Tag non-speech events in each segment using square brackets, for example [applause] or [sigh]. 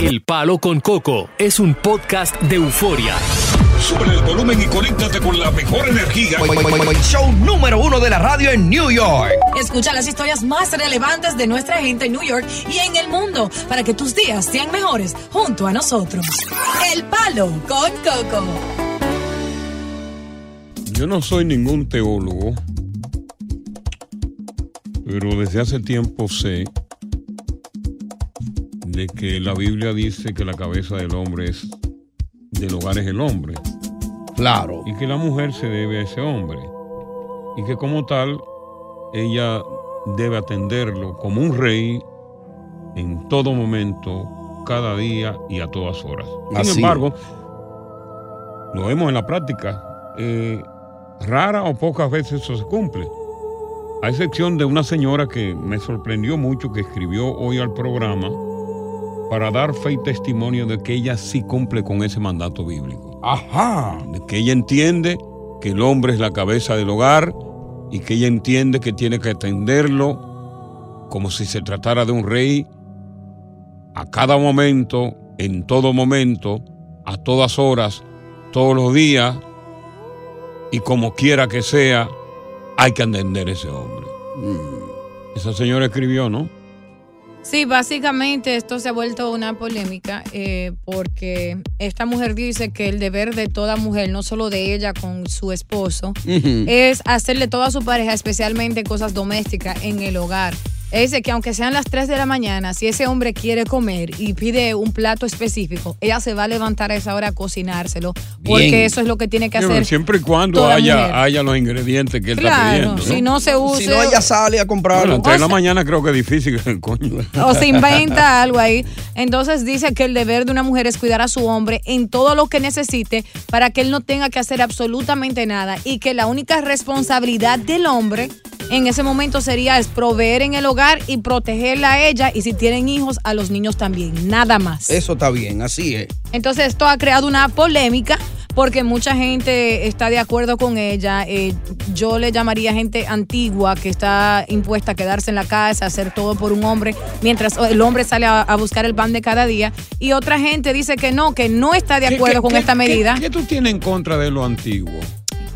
El Palo con Coco es un podcast de euforia. Sube el volumen y conéctate con la mejor energía. Show número uno de la radio en New York. Escucha las historias más relevantes de nuestra gente en New York y en el mundo para que tus días sean mejores junto a nosotros. El Palo con Coco. Yo no soy ningún teólogo, pero desde hace tiempo sé de que la Biblia dice que la cabeza del hombre es del hogar es el hombre. Claro. Y que la mujer se debe a ese hombre. Y que como tal, ella debe atenderlo como un rey en todo momento, cada día y a todas horas. Sin embargo, lo vemos en la práctica. eh, rara o pocas veces eso se cumple. A excepción de una señora que me sorprendió mucho, que escribió hoy al programa para dar fe y testimonio de que ella sí cumple con ese mandato bíblico. Ajá. De que ella entiende que el hombre es la cabeza del hogar y que ella entiende que tiene que atenderlo como si se tratara de un rey a cada momento, en todo momento, a todas horas, todos los días y como quiera que sea, hay que atender a ese hombre. Esa señora escribió, ¿no? Sí, básicamente esto se ha vuelto una polémica eh, porque esta mujer dice que el deber de toda mujer, no solo de ella con su esposo, es hacerle todo a su pareja, especialmente cosas domésticas en el hogar. Dice que aunque sean las 3 de la mañana, si ese hombre quiere comer y pide un plato específico, ella se va a levantar a esa hora a cocinárselo, porque Bien. eso es lo que tiene que Sí, hacer. Siempre y cuando haya, haya los ingredientes que él está Claro, pidiendo. si no se usa. Si no, ella sale a Bueno, comprarlo. entre la mañana creo que es difícil, [laughs] coño. o se inventa algo ahí. Entonces dice que el deber de una mujer es cuidar a su hombre en todo lo que necesite para que él no tenga que hacer absolutamente nada y que la única responsabilidad del hombre en ese momento sería es proveer en el hogar y protegerla a ella y si tienen hijos a los niños también, nada más. Eso está bien, así es. Entonces esto ha creado una polémica porque mucha gente está de acuerdo con ella. Eh, yo le llamaría gente antigua que está impuesta a quedarse en la casa, a hacer todo por un hombre, mientras el hombre sale a, a buscar el pan de cada día. Y otra gente dice que no, que no está de ¿Qué- acuerdo qué- con qué- esta qué- medida. ¿Qué, tú tienes en contra de lo antiguo?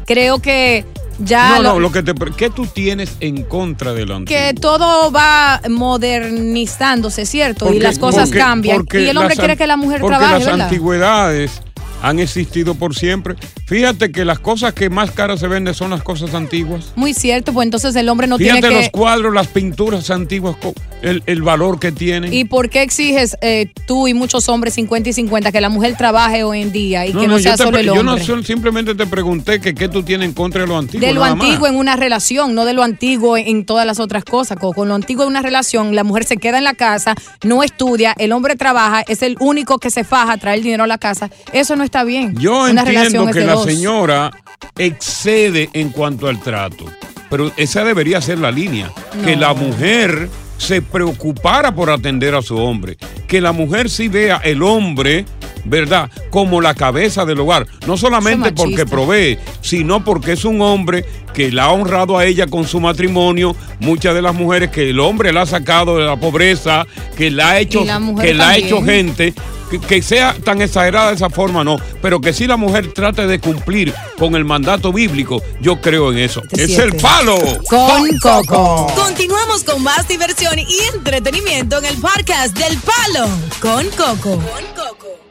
Creo que ya... no, lo- no, lo que te, ¿qué tú tienes en contra de lo antiguo? que todo va modernizándose, ¿cierto? y las cosas porque- cambian. porque Y el hombre las quiere que la mujer porque trabaje, las ¿verdad? antigüedades han existido por siempre. Fíjate que las cosas que más caras se venden son las cosas antiguas. Muy cierto, pues entonces el hombre no Fíjate tiene que... los cuadros, las pinturas antiguas, el, el valor que tienen. ¿Y por qué exiges eh, tú y muchos hombres 50 y 50 que la mujer trabaje hoy en día y que no, sea solo el yo no hombre? simplemente te pregunté que qué tú tienes en contra de lo antiguo. de lo más. antiguo en una relación, no de lo antiguo en todas las otras cosas. Con, con lo antiguo en una relación, la mujer se queda en la casa, no estudia, el hombre trabaja, es el único que se faja a traer dinero a la casa. Eso no está bien. Yo una entiendo que la dos. señora excede en cuanto al trato, pero esa debería ser la línea, que la mujer se preocupara por atender a su hombre, que la mujer sí vea el hombre, ¿verdad?, como la cabeza del hogar, no solamente porque provee, sino porque es un hombre que la ha honrado a ella con su matrimonio, muchas de las mujeres que el hombre la ha sacado de la pobreza, que la ha hecho, la que la ha hecho gente que, sea tan exagerada de esa forma, no, pero que si la mujer trate de cumplir con el mandato bíblico, yo creo en eso. Te es el palo. Con Coco. Continuamos con más diversión y entretenimiento en el podcast del Palo con Coco.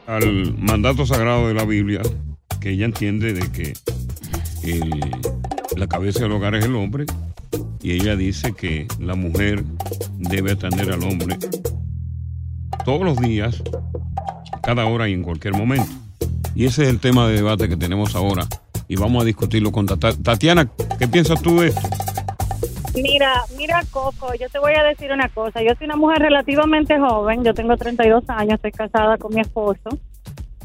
Al mandato sagrado de la Biblia, que ella entiende de que la cabeza del hogar es el hombre, y ella dice que la mujer debe atender al hombre todos los días, cada hora y en cualquier momento. Y ese es el tema de debate que tenemos ahora. Y vamos a discutirlo con Tatiana. ¿Qué piensas tú de esto? Mira, mira, Coco, yo te voy a decir una cosa. Yo soy una mujer relativamente joven, yo tengo 32 años, estoy casada con mi esposo.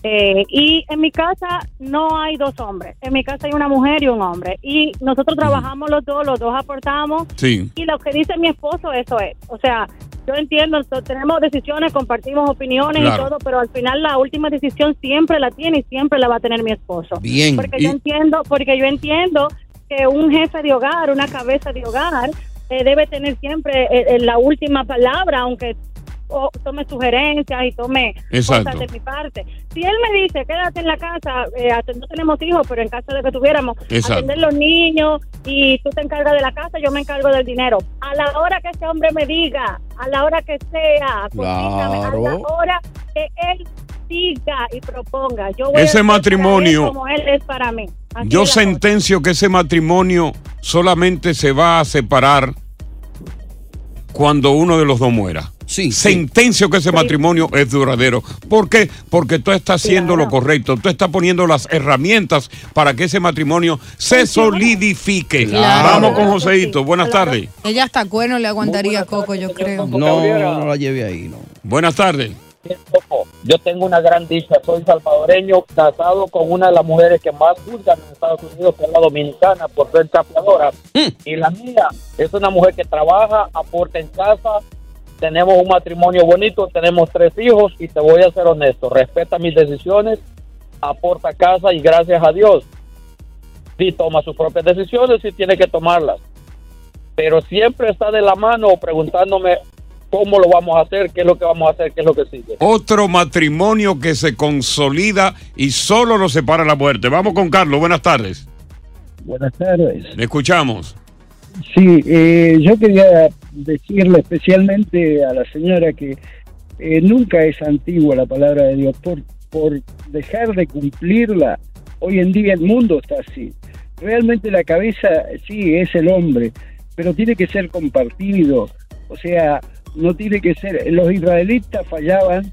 Eh, y en mi casa no hay dos hombres, en mi casa hay una mujer y un hombre. Y nosotros trabajamos los dos, los dos aportamos. Sí. Y lo que dice mi esposo, eso es. O sea, yo entiendo, tenemos decisiones, compartimos opiniones Claro. y todo, pero al final la última decisión siempre la tiene y siempre la va a tener mi esposo. Bien. Porque Y- yo entiendo, porque yo entiendo que un jefe de hogar, una cabeza de hogar, eh, debe tener siempre eh, eh, la última palabra, aunque o- tome sugerencias y tome Exacto. cosas de mi parte. Si él me dice, quédate en la casa, eh, no tenemos hijos, pero en caso de que tuviéramos, Exacto. atender los niños y tú te encargas de la casa, yo me encargo del dinero. A la hora que ese hombre me diga, a la hora que sea, a la hora que él diga y proponga. Yo voy Ese a él matrimonio- como él es para mí. Así Yo sentencio que ese matrimonio solamente se va a separar cuando uno de los dos muera. Sí, sí. Sentencio que ese matrimonio es duradero. ¿Por qué? Porque tú estás haciendo lo correcto. Tú estás poniendo las herramientas para que ese matrimonio se solidifique. Claro. Vamos con Joseito. Buenas tardes. Ella hasta cuerno le aguantaría a Coco, yo creo. No, no la lleve ahí, no. Buenas tardes. Yo tengo una gran dicha, soy salvadoreño, casado con una de las mujeres que más juzgan en Estados Unidos, que es la dominicana, por ser chapeadora. Y la mía es una mujer que trabaja, aporta en casa, tenemos un matrimonio bonito, tenemos tres hijos y te voy a ser honesto, respeta mis decisiones, aporta casa y gracias a Dios, sí toma sus propias decisiones y tiene que tomarlas. Pero siempre está de la mano preguntándome cómo lo vamos a hacer, qué es lo que vamos a hacer, qué es lo que sigue. Otro matrimonio que se consolida y solo lo separa la muerte. Vamos con Carlos. Buenas tardes. Buenas tardes. Le escuchamos. Sí, eh, yo quería decirle especialmente a la señora que eh, nunca es antigua la palabra de Dios. Por, por dejar de cumplirla, hoy en día el mundo está así. Realmente la cabeza sí es el hombre, pero tiene que ser compartido. O sea, no tiene que ser... Los israelitas fallaban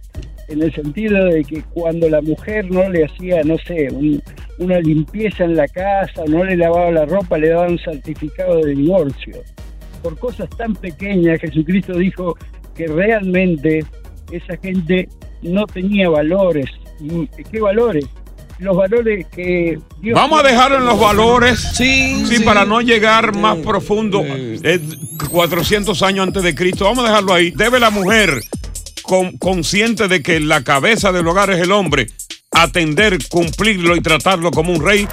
en el sentido de que cuando la mujer no le hacía, no sé, un- una limpieza en la casa, no le lavaba la ropa, le daban un certificado de divorcio. Por cosas tan pequeñas, Jesucristo dijo que realmente esa gente no tenía valores. ¿Y ¿Qué valores? Los valores que Dios... Vamos a dejarlo en los valores. Sí, Sí, sí. para no llegar más profundo. eh, 400 años antes de Cristo. Vamos a dejarlo ahí. Debe la mujer, con- consciente de que la cabeza del hogar es el hombre, atender, cumplirlo y tratarlo como un rey.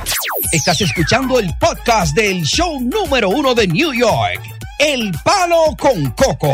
Estás escuchando el podcast del show número uno de New York, El Palo con Coco.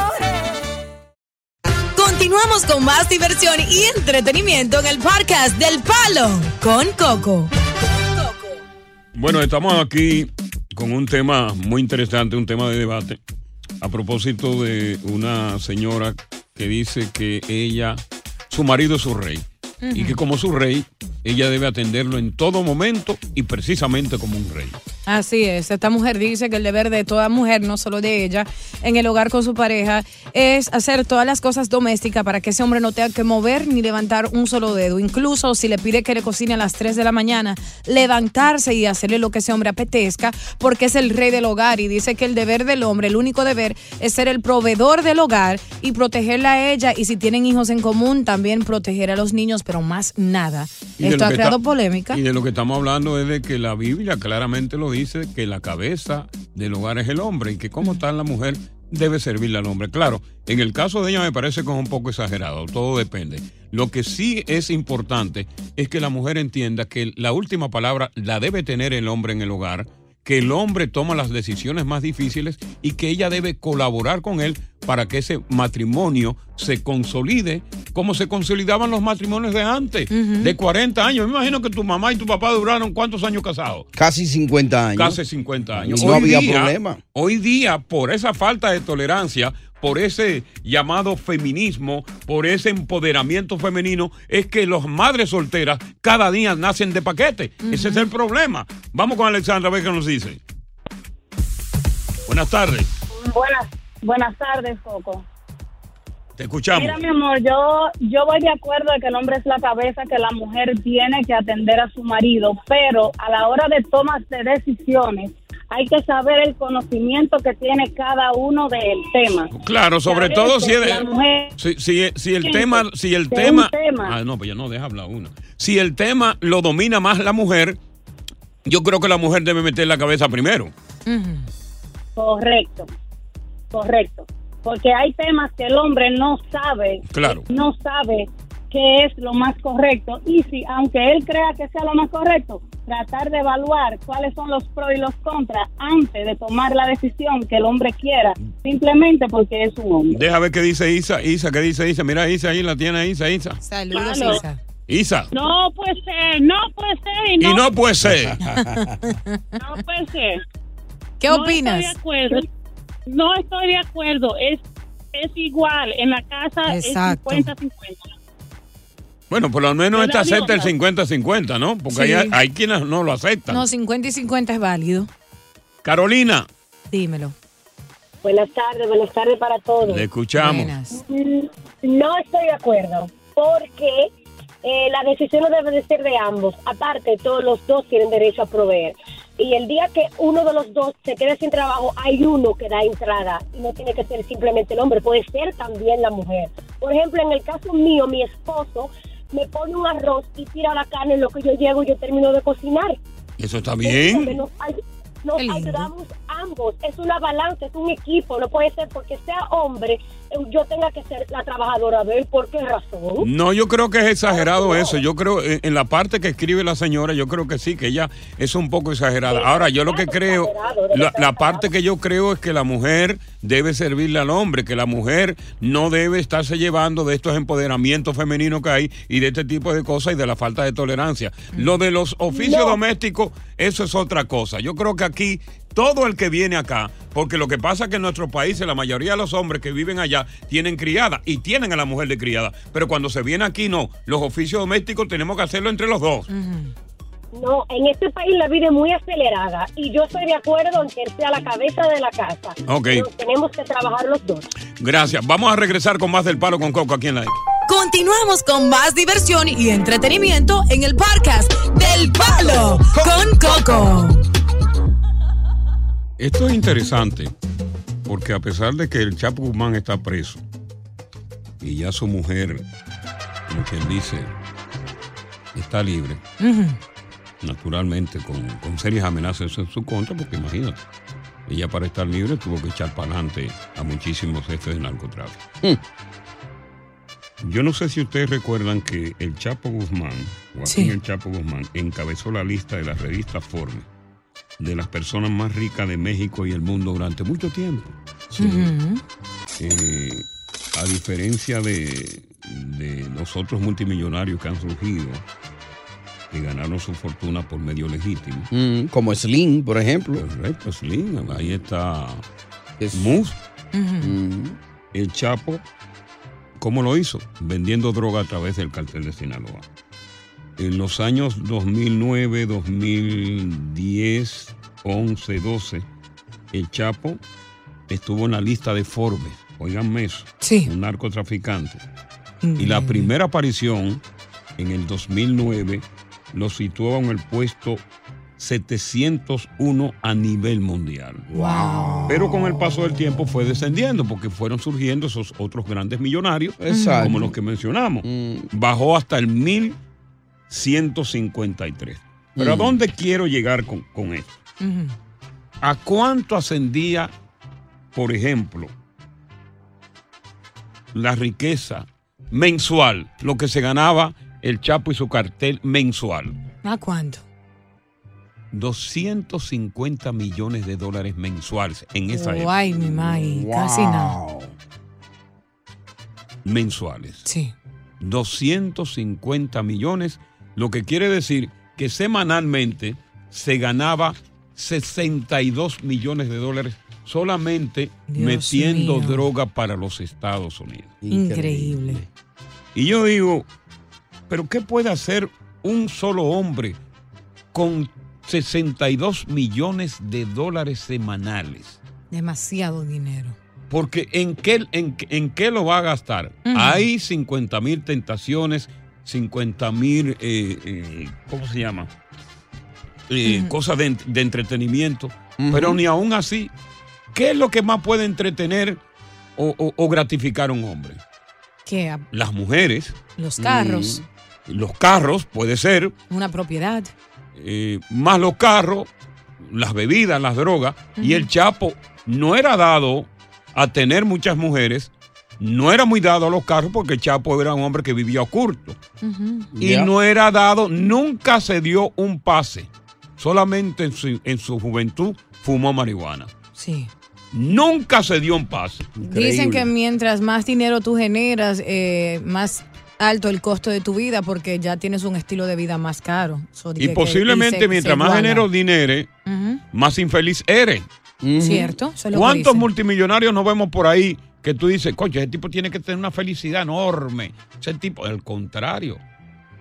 Continuamos con más diversión y entretenimiento en el podcast del Palo con Coco. Bueno, estamos aquí con un tema muy interesante, un tema de debate, a propósito de una señora que dice que ella, su marido es su rey, y que como su rey, ella debe atenderlo en todo momento y precisamente como un rey. Así es, esta mujer dice que el deber de toda mujer, no solo de ella, en el hogar con su pareja, es hacer todas las cosas domésticas para que ese hombre no tenga que mover ni levantar un solo dedo. Incluso si le pide que le cocine a las 3 de la mañana, levantarse y hacerle lo que ese hombre apetezca, porque es el rey del hogar y dice que el deber del hombre, el único deber, es ser el proveedor del hogar y protegerla a ella y si tienen hijos en común, también proteger a los niños, pero más nada. Esto ha creado está- polémica. Y de lo que estamos hablando es de que la Biblia claramente lo dice, que la cabeza del hogar es el hombre y que como tal la mujer debe servirle al hombre. Claro, en el caso de ella me parece que es un poco exagerado, todo depende. Lo que sí es importante es que la mujer entienda que la última palabra la debe tener el hombre en el hogar, que el hombre toma las decisiones más difíciles y que ella debe colaborar con él para que ese matrimonio se consolide como se consolidaban los matrimonios de antes, de 40 años. Me imagino que tu mamá y tu papá duraron cuántos años casados. Casi 50 años. Casi 50 años. Y no había problema. Hoy día, por esa falta de tolerancia, por ese llamado feminismo, por ese empoderamiento femenino, es que las madres solteras cada día nacen de paquete. Ese es el problema. Vamos con Alexandra a ver qué nos dice. Buenas tardes. Buenas, buenas tardes, Coco. Te escuchamos. Mira, mi amor, yo, yo voy de acuerdo de que el hombre es la cabeza, que la mujer tiene que atender a su marido, pero a la hora de tomas de decisiones, hay que saber el conocimiento que tiene cada uno del tema. Claro, sobre todo si, mujer- si, si- si el tema, si el tema. ah, no, pues ya no deja hablar una. Si el tema lo domina más la mujer, yo creo que la mujer debe meter la cabeza primero. Correcto, correcto. Porque hay temas que el hombre no sabe, Claro. no sabe qué es lo más correcto. Y si, aunque él crea que sea lo más correcto, tratar de evaluar cuáles son los pros y los contras antes de tomar la decisión que el hombre quiera, simplemente porque es un hombre. Deja ver qué dice Isa, Isa, qué dice Isa. Mira, Isa ahí la tiene Isa, Isa. Saludos, Claro. Isa. Isa. No puede ser, no puede ser. Y no puede ser. [laughs] No puede ser. ¿Qué No opinas? estoy de acuerdo. No estoy de acuerdo. Es, es igual. En la casa Exacto. es 50-50. Bueno, por lo menos esta acepta el no. 50-50, ¿no? Porque Sí. hay, hay quienes no lo aceptan. No, 50 y 50 es válido. Carolina, Dímelo. Buenas tardes, buenas tardes para todos. le escuchamos. Mm, No estoy de acuerdo, porque eh, la decisión no debe de ser de ambos. Aparte, todos los dos tienen derecho a proveer. Y el día que uno de los dos se quede sin trabajo, hay uno que da entrada. Y no tiene que ser simplemente el hombre, puede ser también la mujer. Por ejemplo, en el caso mío, mi esposo me pone un arroz y tira la carne en lo que yo llego y yo termino de cocinar. Eso está Entonces, bien. Nos, ayudamos ambos. Es una balanza, es un equipo. No puede ser porque sea hombre, yo tenga que ser la trabajadora de él. ¿Por qué razón? No, yo creo que es exagerado eso. Yo creo, en, la parte que escribe la señora, yo creo que sí, que ella es un poco exagerada. Ahora, yo lo que creo, la, la parte que yo creo es que la mujer debe servirle al hombre, que la mujer no debe estarse llevando de estos empoderamientos femeninos que hay y de este tipo de cosas y de la falta de tolerancia. Lo de los oficios No. domésticos, eso es otra cosa. Yo creo que aquí todo el que viene acá, porque lo que pasa es que en nuestros países la mayoría de los hombres que viven allá tienen criada y tienen a la mujer de criada, pero cuando se viene aquí no, los oficios domésticos tenemos que hacerlo entre los dos. No, en este país la vida es muy acelerada y yo estoy de acuerdo en que él sea la cabeza de la casa. Ok. Pero tenemos que trabajar los dos. Gracias. Vamos a regresar con más del palo con Coco aquí en la Continuamos con más diversión y entretenimiento en el podcast del Palo con Coco. Esto es interesante porque a pesar de que el Chapo Guzmán está preso y ya su mujer, como quien dice, está libre, naturalmente con, con serias amenazas en su contra, porque imagínate, ella para estar libre tuvo que echar para adelante a muchísimos jefes de narcotráfico. Yo no sé si ustedes recuerdan que el Chapo Guzmán, Joaquín Sí. el Chapo Guzmán, encabezó la lista de la revista Forbes de las personas más ricas de México y el mundo durante mucho tiempo. Eh, a diferencia de, de los otros multimillonarios que han surgido, que ganaron su fortuna por medio legítimo. Mm, como Slim, por ejemplo. Correcto, Slim. Ahí está Mus. Mm. El Chapo, ¿cómo lo hizo? Vendiendo droga a través del cartel de Sinaloa. En los años 2009, 2010, 11, 12, el Chapo estuvo en la lista de Forbes. Oiganme eso. Un narcotraficante. Y la primera aparición en el 2009 lo situó en el puesto 701 a nivel mundial. Pero con el paso del tiempo fue descendiendo porque fueron surgiendo esos otros grandes millonarios, Exacto. como los que mencionamos. Bajó hasta el 1153. Pero ¿a Mm. dónde quiero llegar con, con esto? ¿A cuánto ascendía, por ejemplo, la riqueza mensual, lo que se ganaba el Chapo y su cartel mensual. ¿A cuánto? 250 millones de dólares mensuales en esa época. Ay, mi mai, casi nada. Mensuales. Sí. 250 millones, lo que quiere decir que semanalmente se ganaba 62 millones de dólares solamente Dios metiendo mío. droga para los Estados Unidos. Increíble. Y yo digo, ¿pero qué puede hacer un solo hombre con 62 millones de dólares semanales? Demasiado dinero. Porque ¿en qué, en, en qué lo va a gastar? Hay 50 mil tentaciones, 50 mil, eh, eh, ¿cómo se llama? Eh. Cosas de, de entretenimiento. Pero ni aún así, ¿qué es lo que más puede entretener o, o- o gratificar a un hombre? ¿Qué? Las mujeres. Los carros. Mm, los carros, puede ser. Una propiedad. más los carros, las bebidas, las drogas. Y el Chapo no era dado a tener muchas mujeres, no era muy dado a los carros porque Chapo era un hombre que vivía oculto. Y no era dado, nunca se dio un pase. Solamente en su, en su juventud fumó marihuana. Sí. Nunca se dio un pase. Dicen que mientras más dinero tú generas, eh, más alto el costo de tu vida porque ya tienes un estilo de vida más caro. So, Y que- posiblemente se- mientras se más dinero dinere, más infeliz eres. Cierto, eso es lo que ¿Cuántos dicen. multimillonarios nos vemos por ahí que tú dices, coño, ese tipo tiene que tener una felicidad enorme? Ese tipo, al contrario,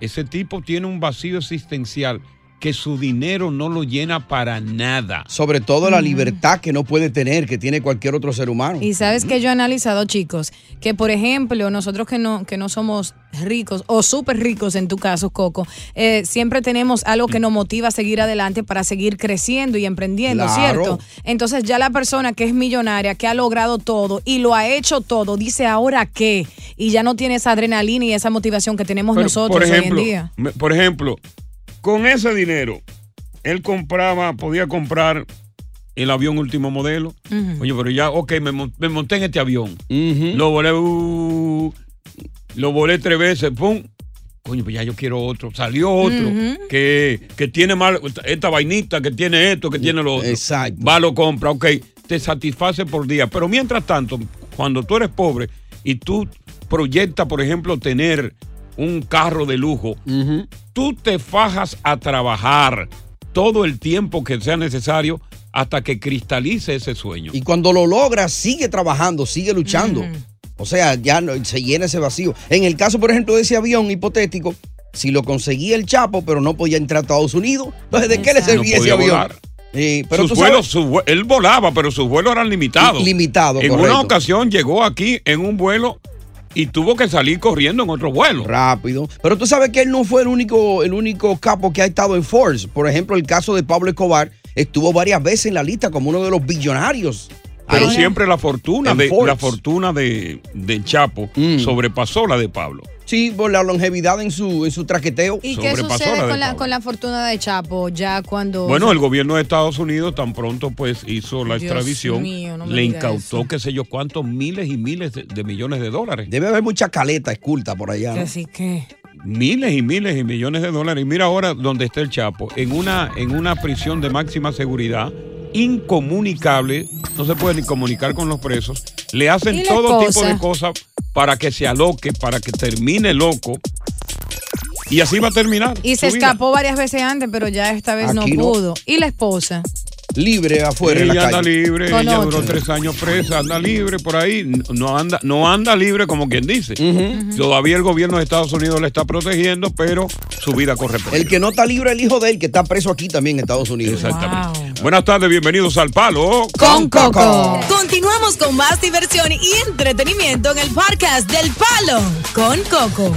ese tipo tiene un vacío existencial que su dinero no lo llena para nada. Sobre todo la libertad que no puede tener, que tiene cualquier otro ser humano. Y sabes que yo he analizado, chicos, que por ejemplo, nosotros que no, que no somos ricos o súper ricos en tu caso, Coco, eh, siempre tenemos algo que nos motiva a seguir adelante para seguir creciendo y emprendiendo, Claro. ¿cierto? Entonces ya la persona que es millonaria, que ha logrado todo y lo ha hecho todo, dice ahora qué, y ya no tiene esa adrenalina y esa motivación que tenemos Pero, nosotros por ejemplo, hoy en día. por ejemplo, con ese dinero, él compraba, podía comprar el avión último modelo. Ujú. Oye, pero ya, ok, me, mon- me monté en este avión. Lo volé, uh, lo volé tres veces, pum. Coño, pues ya yo quiero otro. Salió otro que, que tiene mal, esta vainita, que tiene esto, que tiene lo otro. Exacto. Va, lo compra, ok. Te satisface por día. Pero mientras tanto, cuando tú eres pobre y tú proyectas, por ejemplo, tener un carro de lujo, tú te fajas a trabajar todo el tiempo que sea necesario hasta que cristalice ese sueño. Y cuando lo logra, sigue trabajando, sigue luchando. O sea, ya no- se llena ese vacío. En el caso, por ejemplo, de ese avión hipotético, si lo conseguía el Chapo, pero no podía entrar a Estados Unidos, entonces ¿de qué le servía No ese avión? volar. Eh, pero sus vuelos, su él volaba, pero sus vuelos eran limitados. Limitados, En correcto. una ocasión llegó aquí en un vuelo y tuvo que salir corriendo en otro vuelo. Rápido. Pero tú sabes que él no fue el único, el único capo que ha estado en Force. Por ejemplo, el caso de Pablo Escobar estuvo varias veces en la lista como uno de los billonarios. Pero Ahí. siempre la fortuna de Forbes. la fortuna de, de Chapo sobrepasó la de Pablo. Sí, por la longevidad en su, en su traqueteo. ¿Y qué sobrepasó sucede la con la, con la fortuna de Chapo ya cuando... Bueno, el gobierno de Estados Unidos tan pronto pues hizo la Dios extradición, mío, no me le incautó qué sé yo cuántos miles y miles de, de millones de dólares. Debe haber mucha caleta esculta por allá. ¿no? Así que... Miles y miles y millones de dólares. Y mira ahora dónde está el Chapo, en una, en una prisión de máxima seguridad, incomunicable, no se puede ni comunicar con los presos. Le ¿Y hacen todo esposa? tipo de cosas para que se aloque, para que termine loco. Y así va a terminar. Y se vida. escapó varias veces antes, pero ya esta vez no Aquí no. pudo. ¿Y la esposa? Libre afuera en la ella anda calle. libre, Con ella otro. duró tres años presa, anda libre por ahí, no anda, no anda libre como quien dice. Todavía el gobierno de Estados Unidos le está protegiendo, pero su vida corre peligro. El que no está libre es el hijo de él, que está preso aquí también en Estados Unidos. Exactamente. Buenas tardes, bienvenidos al Palo Con Coco. Continuamos con más diversión y entretenimiento en el podcast del Palo con Coco.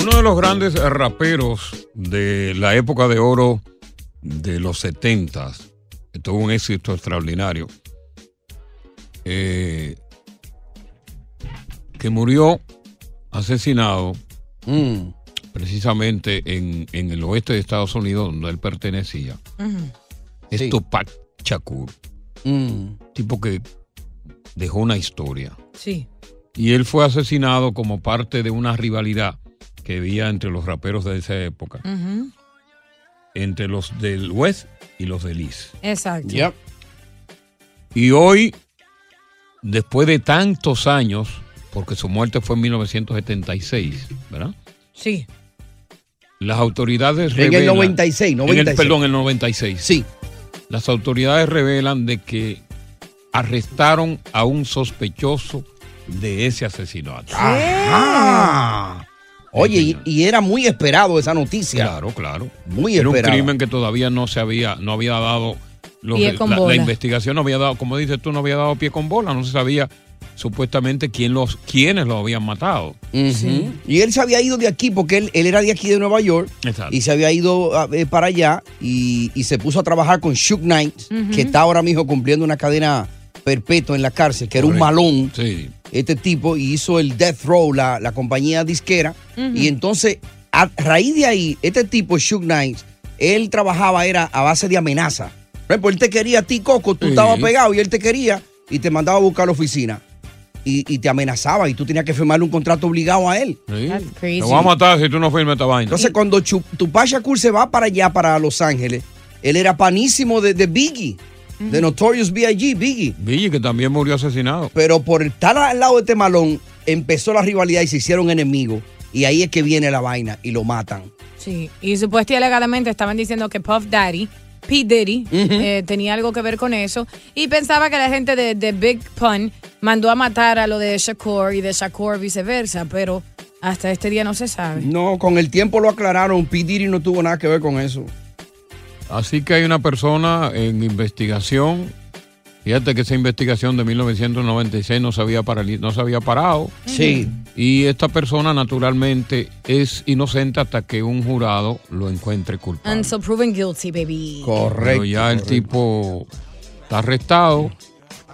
Uno de los grandes raperos de la época de oro de los 70 que tuvo un éxito extraordinario, eh, que murió asesinado precisamente en, en el oeste de Estados Unidos, donde él pertenecía, es Sí. Tupac Shakur. Mm. Tipo que dejó una historia. Sí. Y él fue asesinado como parte de una rivalidad que había entre los raperos de esa época, entre los del West y los del East. Exacto. Y hoy, después de tantos años, porque su muerte fue en 1976, ¿verdad? Sí. Las autoridades En el revelan... 96, en el- 96. perdón, el 96. Sí. Las autoridades revelan de que arrestaron a un sospechoso de ese asesinato. Ajá. Oye, y, y era muy esperado esa noticia. Claro, claro. Muy Era un esperado. crimen que todavía no se había, no había dado, los- Pie con la, investigación no había dado, como dices tú, no había dado pie con bola, no se sabía supuestamente quién los, quiénes lo habían matado. Y él se había ido de aquí porque él, él era de aquí de Nueva York Exacto. y se había ido a- eh, para allá y, y se puso a trabajar con Shook Knight, que está ahora mismo cumpliendo una cadena perpetua en la cárcel, que era un malón. Sí. Este tipo y hizo el Death Row, la, la compañía disquera. Y entonces, a raíz de ahí, este tipo, Shook Knight, él trabajaba era a base de amenaza. Por ejemplo, él te quería a ti, Coco, tú Sí. estabas pegado y él te quería y te mandaba a buscar a la oficina. Y, y te amenazaba y tú tenías que firmarle un contrato obligado a él. Te voy a matar si tú no firmes esta vaina. Entonces, cuando Chu- Tupac Shakur se va para allá, para Los Ángeles, él era panísimo de, de Biggie, de Notorious B.I.G., Biggie. Biggie, que también murió asesinado. Pero por estar al lado de este malón, empezó la rivalidad y se hicieron enemigos. Y ahí es que viene la vaina y lo matan. Sí. Y supuestamente y alegadamente estaban diciendo que Puff Daddy, P. Diddy, eh, tenía algo que ver con eso. Y pensaba que la gente de, de Big Pun mandó a matar a lo de Shakur y de Shakur viceversa. Pero hasta este día no se sabe. No, con el tiempo lo aclararon. P. Diddy no tuvo nada que ver con eso. Así que hay una persona en investigación. Fíjate que esa investigación de 1996 no se había, no se había parado. Sí. Y esta persona naturalmente es inocente hasta que un jurado lo encuentre culpable. And so proven guilty, baby. Pero ya el tipo está arrestado.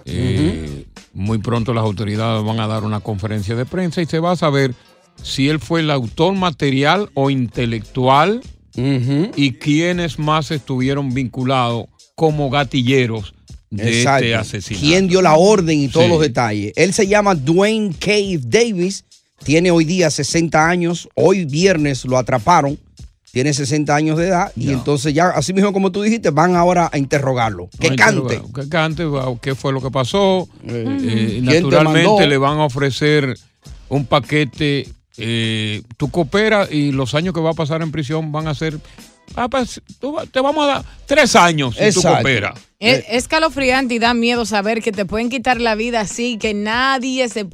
Eh, Muy pronto las autoridades van a dar una conferencia de prensa y se va a saber si él fue el autor material o intelectual y quiénes más estuvieron vinculados como gatilleros de Exacto. este asesinato. ¿Quién dio la orden y todos Sí. los detalles? Él se llama Dwayne Cave Davis. Tiene hoy día 60 años. Hoy viernes lo atraparon. Tiene 60 años de edad. Y entonces ya, así mismo como tú dijiste, van ahora a interrogarlo. Que No, cante. Que cante, qué fue lo que pasó. Eh, ¿Quién te naturalmente le van a ofrecer un paquete. eh, tú cooperas y los años que va a pasar en prisión van a ser. Ah, pues, tú te vamos a dar tres años si tú cooperas. Es, es calofriante y da miedo saber que te pueden quitar la vida así, que nadie se,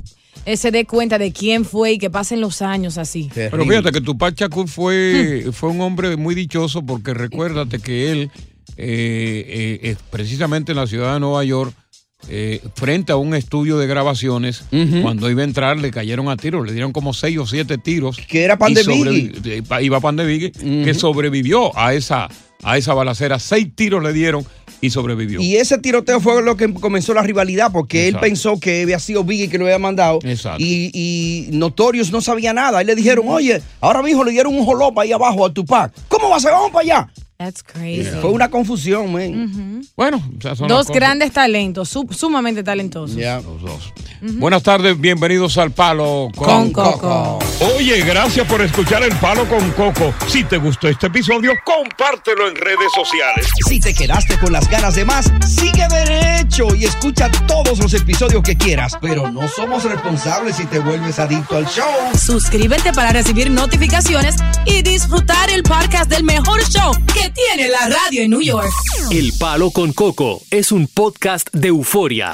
eh, se dé cuenta de quién fue y que pasen los años así. Pero fíjate que Tupac Shakur fue, fue un hombre muy dichoso porque recuérdate que él, eh, eh, eh, precisamente en la ciudad de Nueva York, eh, frente a un estudio de grabaciones, cuando iba a entrar le cayeron a tiros, le dieron como seis o siete tiros. Que era pan de Biggie. eh, Iba pan de Biggie, que sobrevivió a esa, a esa balacera. Seis tiros le dieron y sobrevivió. Y ese tiroteo fue lo que comenzó la rivalidad, porque Exacto. él pensó que había sido Biggie que lo había mandado. Exacto. Y, y Notorious no sabía nada. Y le dijeron, oye, ahora mismo le dieron un jolopa ahí abajo a Tupac. ¿Cómo va a ser? Vamos para allá. That's crazy. Fue una confusión, man. Bueno, o sea, son Dos grandes talentos, su- sumamente talentosos. Los dos. Buenas tardes, bienvenidos al Palo Con Coco. Oye, gracias por escuchar El Palo con Coco. Si te gustó este episodio, compártelo en redes sociales. Si te quedaste con las ganas de más, sigue derecho y escucha todos los episodios que quieras. Pero no somos responsables si te vuelves adicto al show. Suscríbete para recibir notificaciones y disfrutar el podcast del mejor show que tiene la radio en New York. El Palo con Coco es un podcast de euforia.